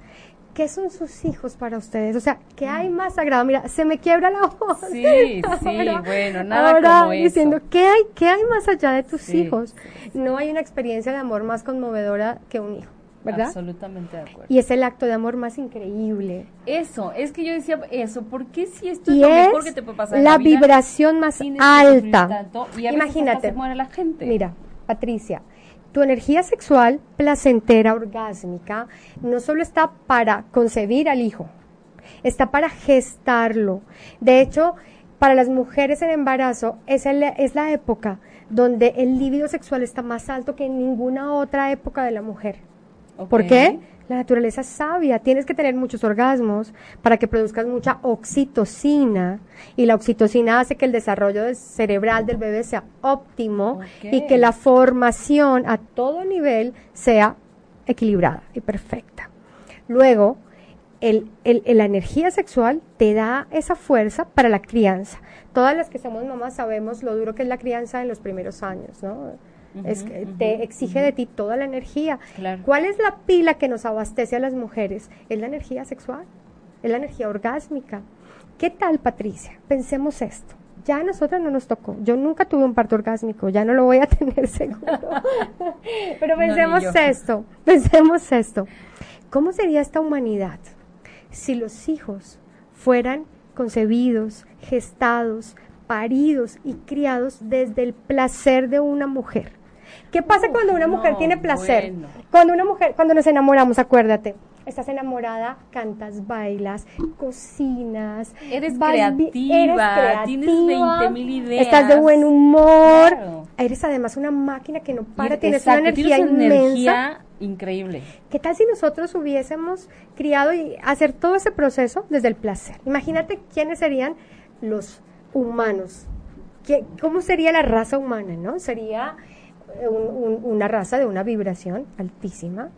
¿qué son sus hijos para ustedes? O sea, ¿qué hay más sagrado? Mira, se me quiebra la voz. Sí, sí, bueno, nada como eso. diciendo, ¿qué hay, ¿qué hay más allá de tus hijos? No hay una experiencia de amor más conmovedora que un hijo. ¿verdad? Absolutamente de acuerdo. Y es el acto de amor más increíble. Eso, es que yo decía eso, ¿por qué si esto es lo mejor que te puede pasar? La, la vibración más alta. y Imagínate. Se muere la gente. Mira, Patricia, tu energía sexual placentera, orgásmica, no solo está para concebir al hijo, está para gestarlo. De hecho, para las mujeres en embarazo es, es la época donde el líbido sexual está más alto que en ninguna otra época de la mujer. ¿Por qué? La naturaleza es sabia, tienes que tener muchos orgasmos para que produzcas mucha oxitocina y la oxitocina hace que el desarrollo cerebral del bebé sea óptimo y que la formación a todo nivel sea equilibrada y perfecta. Luego, el, la energía sexual te da esa fuerza para la crianza. Todas las que somos mamás sabemos lo duro que es la crianza en los primeros años, ¿no? Es que te exige de ti toda la energía. ¿Cuál es la pila que nos abastece a las mujeres? Es la energía sexual, es la energía orgásmica. ¿Qué tal, Patricia? Pensemos esto. Ya a nosotras no nos tocó. Yo nunca tuve un parto orgásmico, ya no lo voy a tener seguro. Pero pensemos esto, pensemos esto. ¿Cómo sería esta humanidad si los hijos fueran concebidos, gestados, paridos y criados desde el placer de una mujer? ¿Qué pasa cuando una mujer tiene placer? Cuando una mujer, cuando nos enamoramos, acuérdate, estás enamorada, cantas, bailas, cocinas, eres, creativa, eres creativa, tienes 20 mil ideas. Estás de buen humor, eres además una máquina que no para, tienes una energía inmensa. increíble. ¿Qué tal si nosotros hubiésemos criado y hacer todo ese proceso desde el placer? Imagínate quiénes serían los humanos. ¿Qué, ¿Cómo sería la raza humana, no? Sería una raza de una vibración altísima,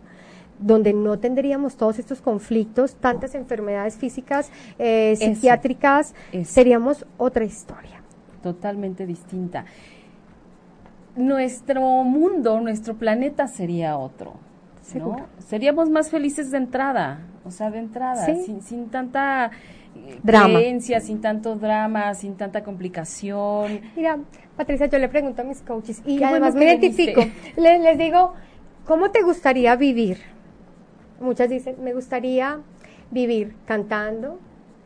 donde no tendríamos todos estos conflictos, tantas enfermedades físicas, eh, psiquiátricas, seríamos otra historia. Totalmente distinta. Nuestro mundo, nuestro planeta sería otro. Seríamos más felices de entrada, o sea, de entrada, sin, sin tanta drama. sin tanto drama, sin tanta complicación. Mira, Patricia, yo le pregunto a mis coaches y además me identifico. Les, les digo, ¿cómo te gustaría vivir? Muchas dicen, me gustaría vivir cantando,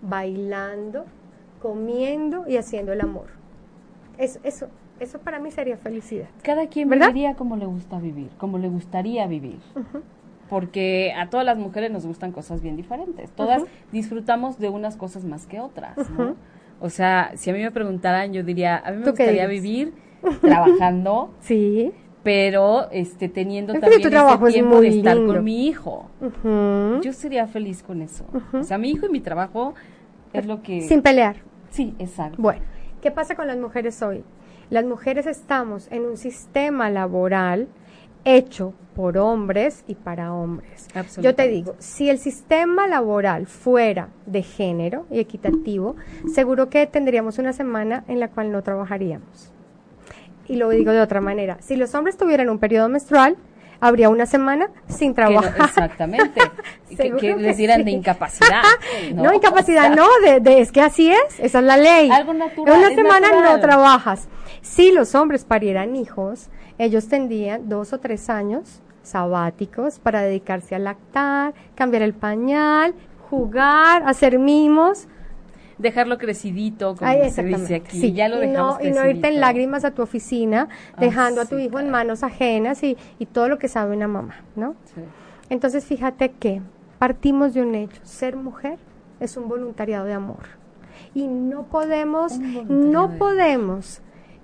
bailando, comiendo y haciendo el amor. Eso, eso, eso para mí sería felicidad. Cada quien ¿Verdad? viviría como le gusta vivir, como le gustaría vivir. Porque a todas las mujeres nos gustan cosas bien diferentes. Todas disfrutamos de unas cosas más que otras, ¿no? O sea, si a mí me preguntaran, yo diría, a mí me ¿Tú qué gustaría vivir trabajando, Sí. pero este teniendo Es también es tiempo de estar lindo. con mi hijo. Yo sería feliz con eso. O sea, mi hijo y mi trabajo es lo que... Sin pelear. Sí, exacto. Bueno, ¿qué pasa con las mujeres hoy? Las mujeres estamos en un sistema laboral hecho por hombres y para hombres. Yo te digo, si el sistema laboral fuera de género y equitativo, seguro que tendríamos una semana en la cual no trabajaríamos. Y lo digo de otra manera, si los hombres tuvieran un periodo menstrual, habría una semana sin no- trabajar. exactamente. que, que les dieran sí. de incapacidad. No, incapacidad, O sea, no, de, de- es que así es, esa es la ley. Algo natural, En una semana natural. no trabajas. Si los hombres parieran hijos, ellos tendrían dos o tres años sabáticos para dedicarse a lactar, cambiar el pañal, jugar, hacer mimos. Dejarlo crecidito, como Ay, se dice aquí. Sí, Ya lo y, dejamos no, y no irte en lágrimas a tu oficina, dejando a tu hijo en manos ajenas y, y todo lo que sabe una mamá, ¿no? Sí. Entonces fíjate que partimos de un hecho, ser mujer es un voluntariado de amor. Y no podemos, no podemos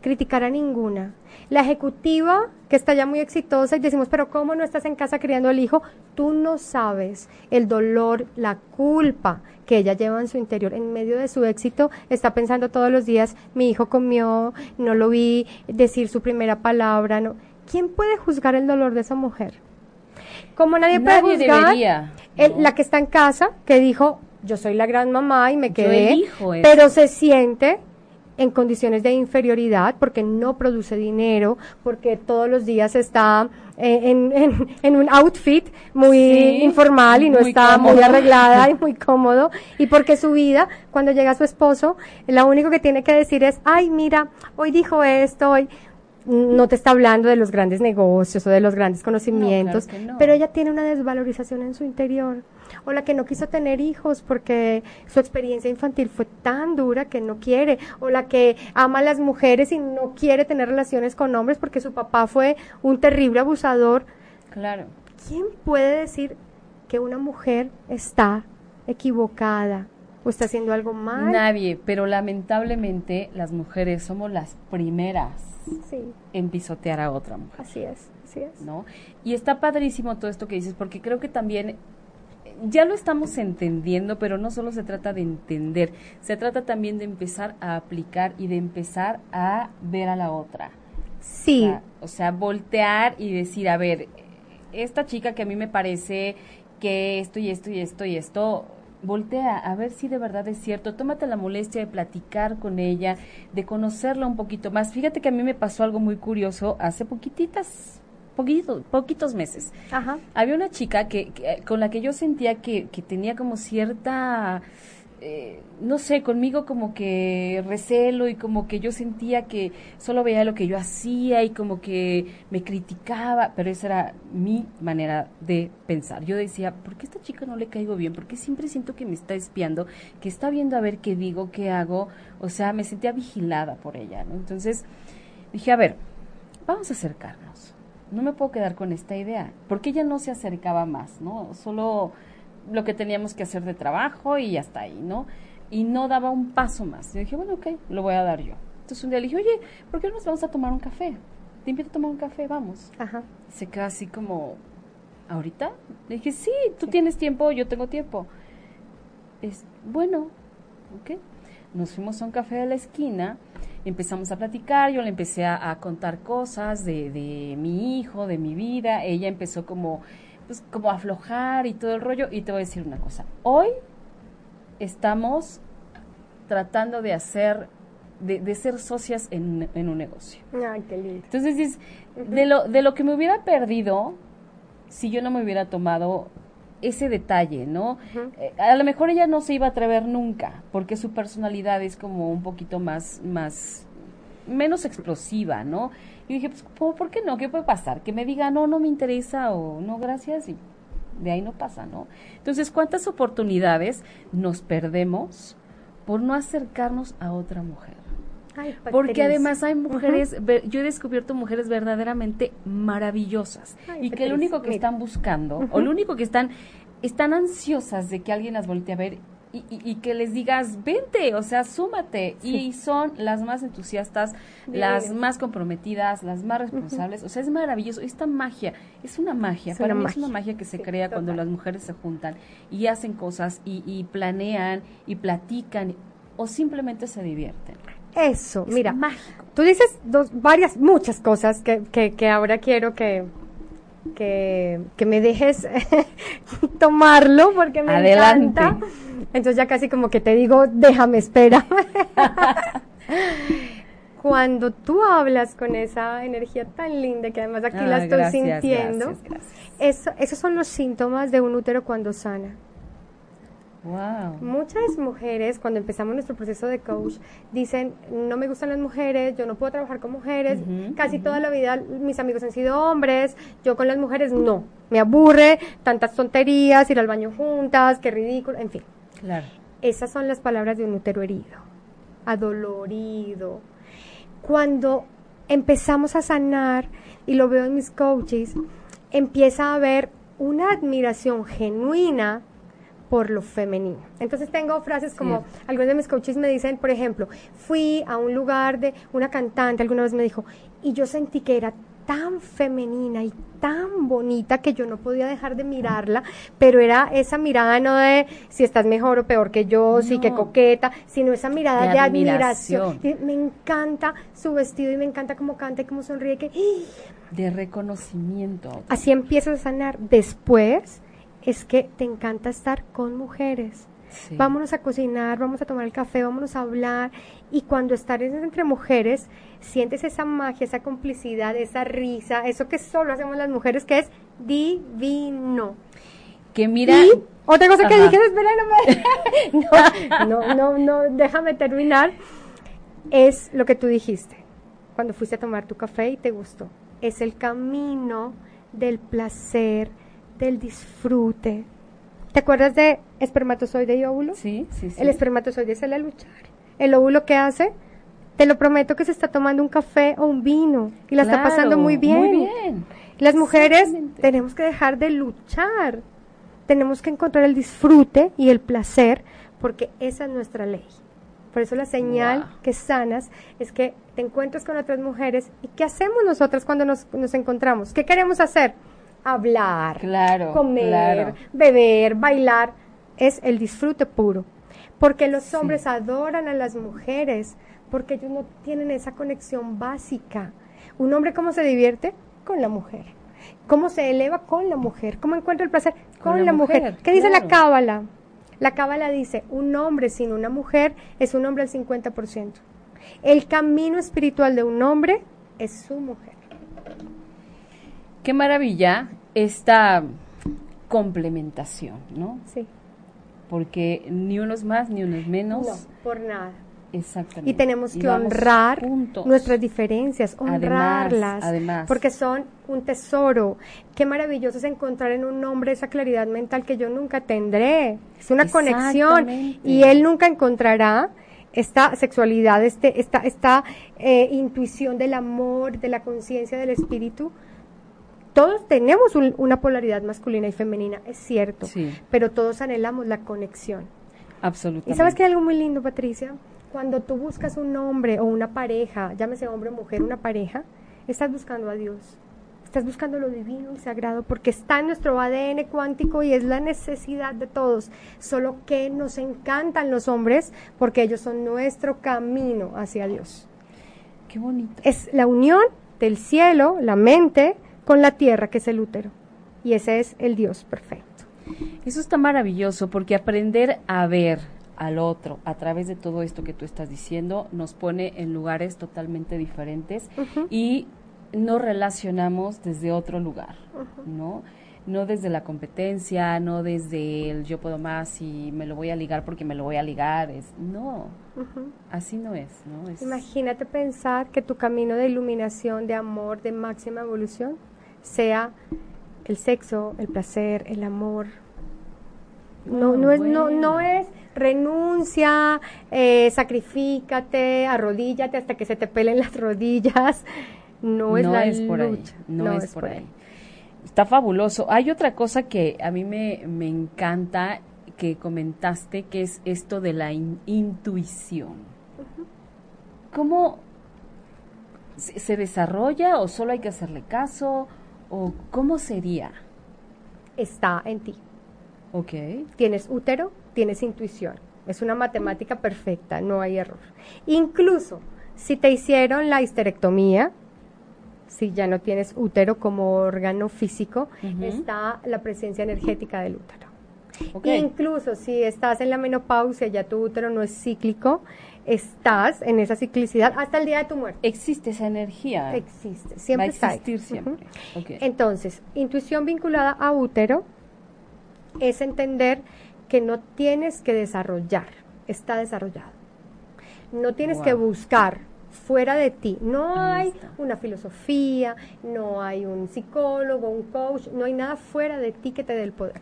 criticar a ninguna. La ejecutiva, que está ya muy exitosa, y decimos, pero ¿cómo no estás en casa criando al hijo? Tú no sabes el dolor, la culpa que ella lleva en su interior. En medio de su éxito, está pensando todos los días, mi hijo comió, no lo vi decir su primera palabra. No. ¿Quién puede juzgar el dolor de esa mujer? Como nadie, puede juzgar debería, el- ¿no? la que está en casa, que dijo, yo soy la gran mamá y me quedé, pero se siente en condiciones de inferioridad porque no produce dinero, porque todos los días está eh, en, en- en un outfit muy Sí, informal y no muy está muy arreglada y muy cómodo, y porque su vida, cuando llega su esposo, lo único que tiene que decir es, ay, mira, hoy dijo esto, hoy no te está hablando de los grandes negocios o de los grandes conocimientos, no. pero ella tiene una desvalorización en su interior. O la que no quiso tener hijos porque su experiencia infantil fue tan dura que no quiere. O la que ama a las mujeres y no quiere tener relaciones con hombres porque su papá fue un terrible abusador. Claro. ¿Quién puede decir que una mujer está equivocada o está haciendo algo mal? Nadie, pero lamentablemente las mujeres somos las primeras Sí, en pisotear a otra mujer. así es, así es. ¿no? Y está padrísimo todo esto que dices, porque creo que también ya lo estamos entendiendo, pero no solo se trata de entender, se trata también de empezar a aplicar y de empezar a ver a la otra. Sí, O sea, o sea, voltear y decir, a ver, esta chica que a mí me parece que esto y esto y esto y esto, voltea a ver si de verdad es cierto. Tómate la molestia de platicar con ella, de conocerla un poquito más. Fíjate que a mí me pasó algo muy curioso hace poquititas, poquito, poquitos meses. ajá. Había una chica que, que- con la que yo sentía que, que tenía como cierta, eh, no sé, conmigo como que recelo y como que yo sentía que solo veía lo que yo hacía y como que me criticaba, pero esa era mi manera de pensar. Yo decía, ¿por qué a esta chica no le caigo bien? ¿Por qué siempre siento que me está espiando, que está viendo a ver qué digo, qué hago? O sea, me sentía vigilada por ella, ¿no? Entonces dije, a ver, vamos a acercarnos. No me puedo quedar con esta idea, porque ella no se acercaba más, ¿no? Solo lo que teníamos que hacer de trabajo y hasta ahí, ¿no? Y no daba un paso más. Y dije, bueno, ok, lo voy a dar yo. Entonces un día le dije, oye, ¿por qué no nos vamos a tomar un café? Te invito a tomar un café, vamos. Ajá. Se queda así como, ¿ahorita? Le dije, sí, tú tienes tiempo, yo tengo tiempo. Es, bueno, ok. Nos fuimos a un café de la esquina, empezamos a platicar, yo le empecé a, a contar cosas de, de mi hijo, de mi vida, ella empezó como, pues, como a aflojar y todo el rollo, y te voy a decir una cosa, hoy estamos tratando de hacer, de, de ser socias en, en un negocio. Ay, qué lindo. Entonces, es de, lo, de lo que me hubiera perdido si yo no me hubiera tomado ese detalle, ¿no? Eh, a lo mejor ella no se iba a atrever nunca, porque su personalidad es como un poquito más, más, menos explosiva, ¿no? Y dije, pues, ¿por por qué no? ¿Qué puede pasar? Que me diga, no, no me interesa o no, gracias, y de ahí no pasa, ¿no? Entonces, ¿cuántas oportunidades nos perdemos por no acercarnos a otra mujer. Ay, Porque además hay mujeres, ver- yo he descubierto mujeres verdaderamente maravillosas Ay, y que lo único que mira. están buscando, o lo único que están, están ansiosas de que alguien las voltee a ver y, y- y que les digas, vente, o sea, súmate. Y son las más entusiastas, las más comprometidas, las más responsables. O sea, es maravilloso. Esta magia, es una magia. Es Para una mí es una magia. que se Sí, crea cuando las mujeres se juntan y hacen cosas y, y planean y platican o simplemente se divierten. Eso, Es mira, mágico. tú dices dos, varias, muchas cosas que, que, que ahora quiero que, que, que me dejes tomarlo porque me Adelante. encanta. Entonces ya casi como que te digo, déjame, espera. Cuando tú hablas con esa energía tan linda que además aquí la Ay, estoy gracias, sintiendo, gracias, gracias. Eso, esos son los síntomas de un útero cuando sana. Wow. Muchas mujeres, cuando empezamos nuestro proceso de coach, dicen, no me gustan las mujeres, yo no puedo trabajar con mujeres, casi toda la vida mis amigos han sido hombres, yo con las mujeres no, me aburre, tantas tonterías, ir al baño juntas, qué ridículo, en fin. Claro. Esas son las palabras de un útero herido, adolorido. Cuando empezamos a sanar, y lo veo en mis coaches, empieza a haber una admiración genuina por lo femenino. Entonces tengo frases como, Cierto. algunos de mis coaches me dicen, por ejemplo, fui a un lugar de una cantante, alguna vez me dijo, y yo sentí que era tan femenina y tan bonita que yo no podía dejar de mirarla, pero era esa mirada no de si estás mejor o peor que yo, si que coqueta, sino esa mirada De admiración. Me encanta su vestido y me encanta cómo canta y cómo sonríe, que. De reconocimiento. así empiezas a sanar. Después es que te encanta estar con mujeres. Sí. Vámonos a cocinar, vamos a tomar el café, vámonos a hablar. Y cuando estás entre mujeres, sientes esa magia, esa complicidad, esa risa, eso que solo hacemos las mujeres, que es divino. Que mira. Y otra cosa que dije, espera, no, me- no, no, no, no, déjame terminar. Es lo que tú dijiste cuando fuiste a tomar tu café y te gustó. Es el camino del placer, del disfrute. ¿Te acuerdas de espermatozoide y óvulo? Sí, sí, sí. El espermatozoide sale a luchar. El óvulo que hace, te lo prometo que se está tomando un café o un vino y la está pasando muy bien. Muy bien. Las mujeres tenemos que dejar de luchar. Tenemos que encontrar el disfrute y el placer porque esa es nuestra ley. Por eso la señal Wow. que sanas es que te encuentras con otras mujeres y ¿qué hacemos nosotras cuando nos, nos encontramos? ¿Qué queremos hacer? Hablar, Claro. comer, claro. beber, bailar. Es el disfrute puro. Porque los Sí. hombres adoran a las mujeres, porque ellos no tienen esa conexión básica. Un hombre cómo se divierte con la mujer. ¿Cómo se eleva con la mujer? ¿Cómo encuentra el placer con, Con la la mujer? mujer, ¿Qué dice la cábala? La cábala dice, un hombre sin una mujer es un hombre al 50%. El camino espiritual de un hombre es su mujer. Qué maravilla esta complementación, ¿no? Sí. Porque ni uno es más, ni uno es menos. No, por nada. Exactamente. Y tenemos que honrar juntos. nuestras diferencias, Además, honrarlas, además. porque son un tesoro. Qué maravilloso es encontrar en un hombre esa claridad mental que yo nunca tendré. Es una conexión y él nunca encontrará esta sexualidad, este, esta, esta eh, intuición del amor, de la conciencia del espíritu. Todos tenemos un- una polaridad masculina y femenina, es cierto, Sí. pero todos anhelamos la conexión. Absolutamente. ¿Y sabes que hay algo muy lindo, Patricia? Cuando tú buscas un hombre o una pareja, llámese hombre o mujer, una pareja, estás buscando a Dios. Estás buscando lo divino y sagrado porque está en nuestro ADN cuántico y es la necesidad de todos. Solo que nos encantan los hombres porque ellos son nuestro camino hacia Dios. Qué bonito. Es la unión del cielo, la mente, con la tierra, que es el útero. Y ese es el Dios perfecto. Eso está maravilloso porque aprender a ver al otro a través de todo esto que tú estás diciendo nos pone en lugares totalmente diferentes y no relacionamos desde otro lugar, ¿no? No desde la competencia, no desde el yo puedo más y me lo voy a ligar porque me lo voy a ligar, es no, así no es, ¿no? Es, Imagínate pensar que tu camino de iluminación, de amor, de máxima evolución, sea el sexo, el placer, el amor. No, Oh, no es, no, bueno. no es renuncia, eh, sacrifícate, arrodíllate hasta que se te pelen las rodillas. No es la por ahí, lucha. no, es, por ahí. Está fabuloso. Hay otra cosa que a mí me, me encanta que comentaste, que es esto de la in- intuición. ¿Cómo se, se desarrolla o solo hay que hacerle caso? ¿O cómo sería? Está en ti. Ok. Tienes útero, tienes intuición. Es una matemática perfecta, no hay error. Incluso si te hicieron la histerectomía, si ya no tienes útero como órgano físico, está la presencia energética del útero. Ok. Incluso si estás en la menopausia, ya tu útero no es cíclico, estás en esa ciclicidad hasta el día de tu muerte. Existe esa energía. Existe, siempre Va a está ahí. existir siempre. Entonces, intuición vinculada a útero es entender que no tienes que desarrollar, está desarrollado. No tienes que buscar fuera de ti. No hay una filosofía, no hay un psicólogo, un coach, no hay nada fuera de ti que te dé el poder.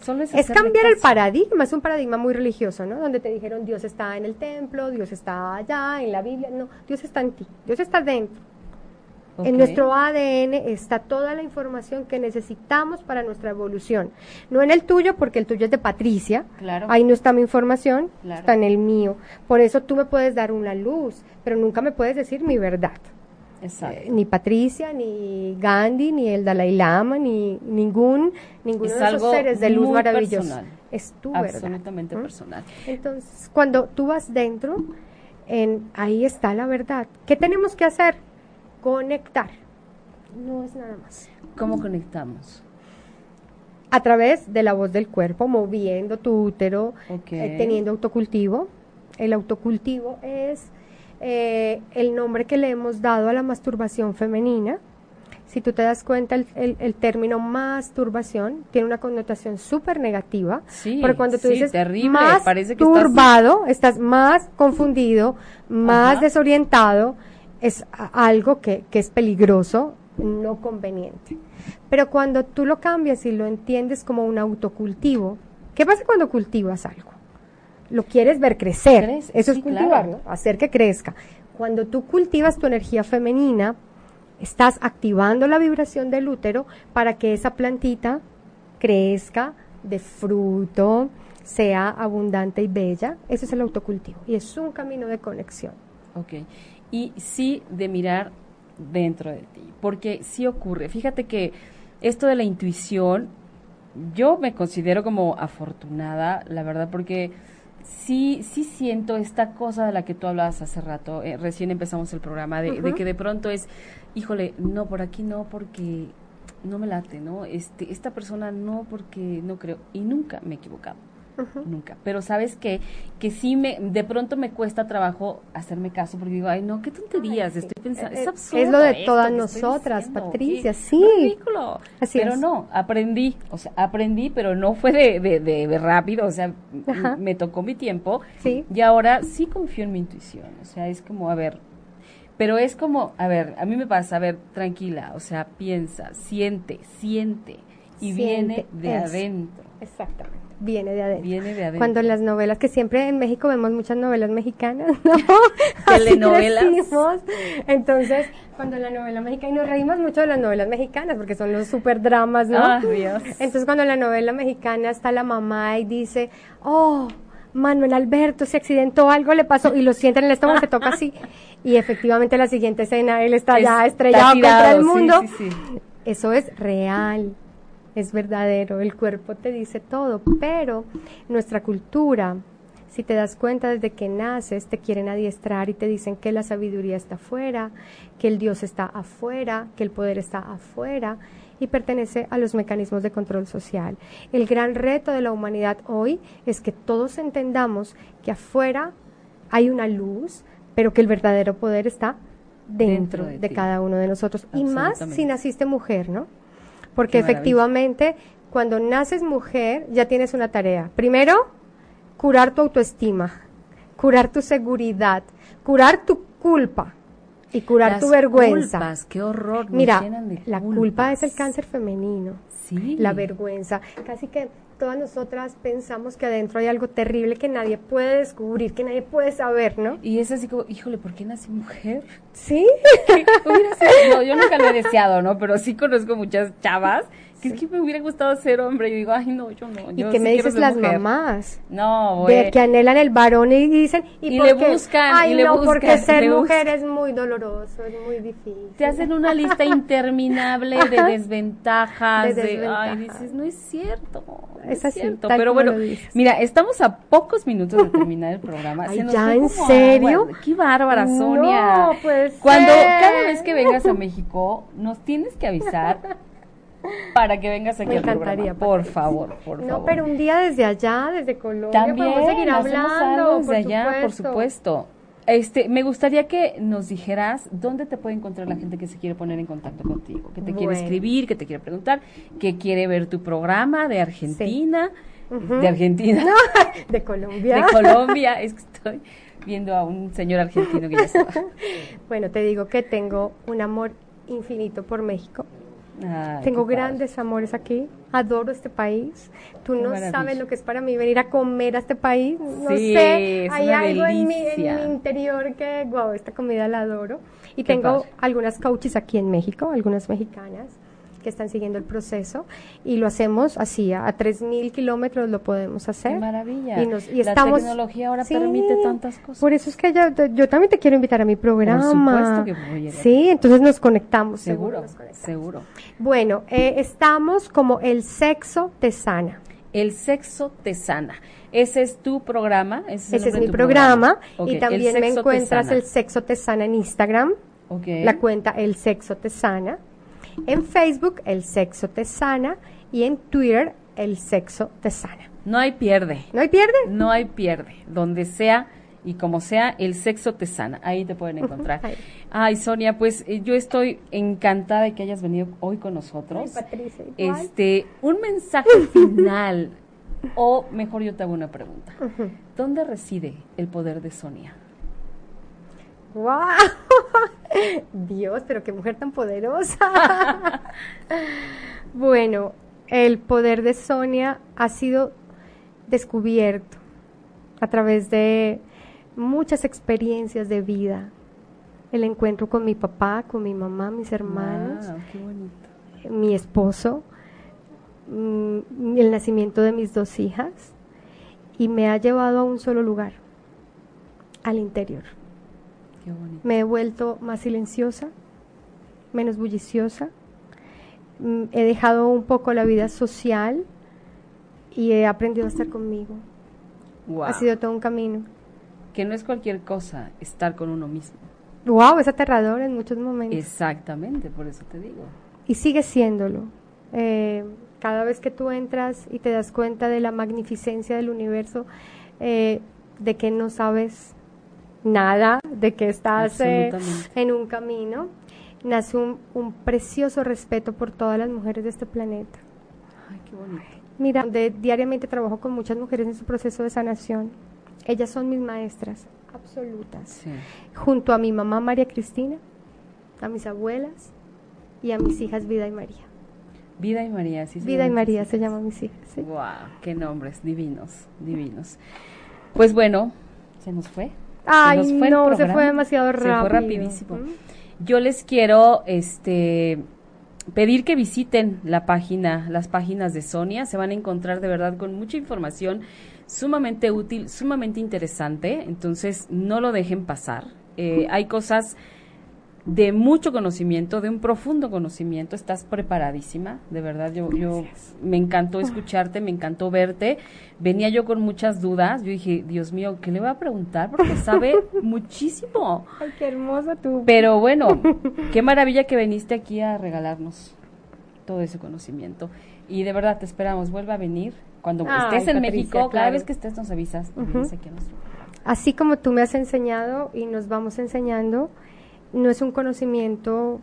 Solo es, cambiar el paradigma, es un paradigma muy religioso, ¿no? Donde te dijeron Dios está en el templo, Dios está allá, en la Biblia. No, Dios está en ti, Dios está dentro. En nuestro ADN está toda la información que necesitamos para nuestra evolución. No en el tuyo, porque el tuyo es de Patricia. Claro. Ahí no está mi información, Claro. está en el mío. Por eso tú me puedes dar una luz, pero nunca me puedes decir mi verdad. Exacto. Eh, ni Patricia, ni Gandhi, ni el Dalai Lama, ni ningún ninguno Es de esos seres de luz maravillosos. Es tu verdad. Absolutamente personal. Entonces, cuando tú vas dentro, en, ahí está la verdad. ¿Qué tenemos que hacer? Conectar. No es nada más. ¿Cómo conectamos? A través de la voz del cuerpo, moviendo tu útero, eh, teniendo autocultivo. El autocultivo es eh, el nombre que le hemos dado a la masturbación femenina. Si tú te das cuenta, el, el- el término masturbación tiene una connotación súper negativa. Sí, porque cuando tú sí, dices terrible, más parece que estás- turbado, estás más confundido, más Ajá. desorientado, es algo que, que es peligroso, no conveniente. Pero cuando tú lo cambias y lo entiendes como un autocultivo, ¿qué pasa cuando cultivas algo? Lo quieres ver crecer, Crece, eso sí, es cultivar, claro. ¿no? Hacer que crezca. Cuando tú cultivas tu energía femenina, estás activando la vibración del útero para que esa plantita crezca de fruto, sea abundante y bella. Ese es el autocultivo y es un camino de conexión. Ok. Y sí de mirar dentro de ti, porque sí ocurre. Fíjate que esto de la intuición, yo me considero como afortunada, la verdad, porque sí, sí siento esta cosa de la que tú hablabas hace rato, eh, recién empezamos el programa, de, de que de pronto es, híjole, no, por aquí no, porque no me late, ¿no? Este, esta persona no, porque no creo, y nunca me he equivocado nunca. Pero sabes que que sí me de pronto me cuesta trabajo hacerme caso porque digo, ay, no, qué tonterías, Ay, sí. estoy pensando, Eh, es eh, absurdo. es lo de todas nosotras, Patricia, qué sí. ridículo. Así pero es. no, aprendí, o sea, aprendí, pero no fue de, de, de- de rápido, o sea, Ajá. me tocó mi tiempo Sí. y ahora sí confío en mi intuición, o sea, es como, a ver, pero es como, a ver, a mí me pasa, a ver, tranquila, o sea, piensa, siente, siente y viene de eso. adentro, Exactamente. Viene de adentro. viene de adentro. Cuando las novelas, que siempre en México vemos muchas novelas mexicanas, ¿no? Telenovelas. Entonces, cuando la novela mexicana, y nos reímos mucho de las novelas mexicanas porque son los super dramas, ¿no? Ah, Dios. Entonces, cuando en la novela mexicana está la mamá y dice, oh, Manuel Alberto se accidentó, algo le pasó, y lo siente en el estómago, se toca así. Y efectivamente, la siguiente escena, él está ya Está estrellado contra el sí, mundo. sí, sí. Eso es real, es verdadero, el cuerpo te dice todo, pero nuestra cultura, si te das cuenta desde que naces, te quieren adiestrar y te dicen que la sabiduría está afuera, que el Dios está afuera, que el poder está afuera y pertenece a los mecanismos de control social. El gran reto de la humanidad hoy es que todos entendamos que afuera hay una luz, pero que el verdadero poder está dentro, Dentro de de, cada uno de nosotros. Y más si naciste mujer, ¿no? Porque efectivamente, cuando naces mujer, ya tienes una tarea. Primero, curar tu autoestima, curar tu seguridad, curar tu culpa y curar Las tu vergüenza. culpas, qué horror. Mira, de la culpa es el cáncer femenino. Sí. La vergüenza. Casi que todas nosotras pensamos que adentro hay algo terrible que nadie puede descubrir, que nadie puede saber, ¿no? Y es así como, híjole, ¿por qué nací mujer? Sí. Hubiera sido- no, yo nunca lo he deseado, ¿no? Pero sí conozco muchas chavas que es que me hubiera gustado ser hombre. Y digo, ay, no, yo no. ¿Y yo qué sí me dices ser las mujer". mamás? No, De güey. que anhelan el varón y dicen, ¿y, Y le buscan, Ay, y le no, porque buscan, ser le mujer buscan. es muy doloroso, es muy difícil. Te hacen una lista interminable de desventajas, De de, desventajas. ay, dices, no es cierto, no Es es, así, cierto. Pero bueno, mira, estamos a pocos minutos de terminar el programa. Ay, Se nos ¿ya, en serio? agua. Qué bárbara, No, Sonia. puede Cuando ser. cada vez que vengas a México, nos tienes que avisar para que vengas aquí Me programa. encantaría, Por favor, por No, favor. pero un día desde allá, desde Colombia, También podemos seguir hablando. algo desde por allá, por supuesto. Este, me gustaría que nos dijeras dónde te puede encontrar la gente que se quiere poner en contacto contigo, que te quiere escribir, que te quiere preguntar, que quiere ver tu programa de Argentina, de Argentina, De Colombia. de Colombia, es que estoy viendo a un señor argentino que ya va. Bueno, te digo que tengo un amor infinito por México. Ay, Tengo padre. grandes amores aquí. Adoro este país. Tú Qué no maravilla. sabes lo que es para mí venir a comer a este país. No Sí, sé, hay algo en mi, en mi interior que, wow, esta comida la adoro. Y Qué tengo padre. algunas coaches aquí en México, algunas mexicanas que están siguiendo el proceso y lo hacemos así, a, a 3.000 kilómetros lo podemos hacer. Qué maravilla. Y, nos- y La estamos, tecnología ahora Sí, permite tantas cosas. Por eso es que yo, yo también te quiero invitar a mi programa. supuesto que voy a. Sí, entonces nos conectamos. Seguro, nos conectamos. seguro. Bueno, eh, estamos como el sexo te sana. El sexo te sana. Ese es tu programa. Ese es, Ese mi programa. Y también me encuentras el sexo te sana en Instagram, Ok. la cuenta el sexo te sana. En Facebook, el sexo te sana. Y en Twitter, el sexo te sana. No hay pierde. ¿No hay pierde? No hay pierde. Donde sea y como sea, el sexo te sana. Ahí te pueden encontrar. Ay, Sonia, pues eh, yo estoy encantada de que hayas venido hoy con nosotros. Ay, Patricia, igual. Este, un mensaje final. o mejor yo te hago una pregunta. ¿Dónde reside el poder de Sonia? ¡Wow! Dios, pero qué mujer tan poderosa. bueno, el poder de Sonia ha sido descubierto a través de muchas experiencias de vida. El encuentro con mi papá, con mi mamá, mis hermanos, Wow, qué bonito. mi esposo, mm, el nacimiento de mis dos hijas y me ha llevado a un solo lugar, al interior. Qué bonito. Me he vuelto más silenciosa, menos bulliciosa. Mm, He dejado un poco la vida social y he aprendido a estar conmigo. Wow. Ha sido todo un camino. Que no es cualquier cosa estar con uno mismo. Wow, es aterrador en muchos momentos. Exactamente, por eso te digo. Y sigue siéndolo. Eh, cada vez que tú entras y te das cuenta de la magnificencia del universo, eh, de que no sabes nada, de que estás eh, en un camino, nace un, un precioso respeto por todas las mujeres de este planeta. Ay, qué bonito. Mira, de- diariamente trabajo con muchas mujeres en su proceso de sanación. Ellas son mis maestras absolutas. Sí. Junto a mi mamá María Cristina, a mis abuelas y a mis hijas Vida y María. Vida y María, sí. se Vida y María se llaman mis hijas. sí. Wow, qué nombres, divinos, divinos. Pues bueno, se nos fue. Ay, se fue no, se fue demasiado Se fue rápido. rapidísimo. ¿Mm? Yo les quiero este pedir que visiten la página, las páginas de Sonia, se van a encontrar de verdad con mucha información sumamente útil, sumamente interesante, entonces no lo dejen pasar. Eh, hay cosas de mucho conocimiento, de un profundo conocimiento, estás preparadísima, de verdad, yo, yo me encantó escucharte, me encantó verte, venía yo con muchas dudas, yo dije, Dios mío, ¿qué le voy a preguntar? Porque sabe muchísimo. Ay, qué hermosa tú. Pero bueno, qué maravilla que viniste aquí a regalarnos todo ese conocimiento. Y de verdad te esperamos, vuelva a venir. Cuando Ay, estés en Patricia, México, cada vez que estés nos avisas. aquí a. Así como tú me has enseñado y nos vamos enseñando, no es un conocimiento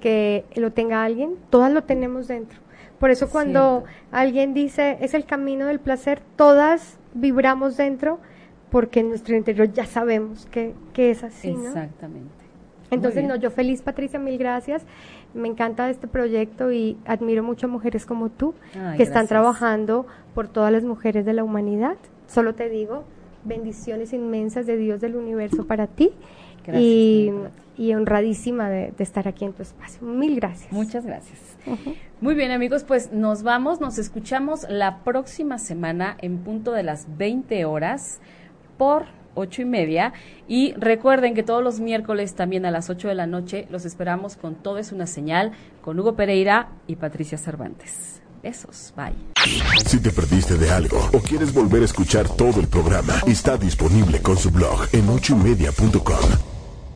que lo tenga alguien, todas lo tenemos dentro. Por eso cuando alguien dice es el camino del placer, todas vibramos dentro porque en nuestro interior ya sabemos que, que es así, ¿no? Exactamente. Entonces, no, yo feliz, Patricia, mil gracias. Me encanta este proyecto y admiro mucho a mujeres como tú que están trabajando por todas las mujeres de la humanidad. Solo te digo, bendiciones inmensas de Dios del universo para ti. Y, honradísima de, estar aquí en tu espacio. Mil gracias. Muchas gracias. Muy bien, amigos, pues nos vamos, nos escuchamos la próxima semana en punto de las 20 horas por ocho y media. Y recuerden que todos los miércoles también a las 8 de la noche los esperamos con Todo es una señal con Hugo Pereira y Patricia Cervantes. Besos, bye. Si te perdiste de algo o quieres volver a escuchar todo el programa, está disponible con su blog en ochoymedia.com.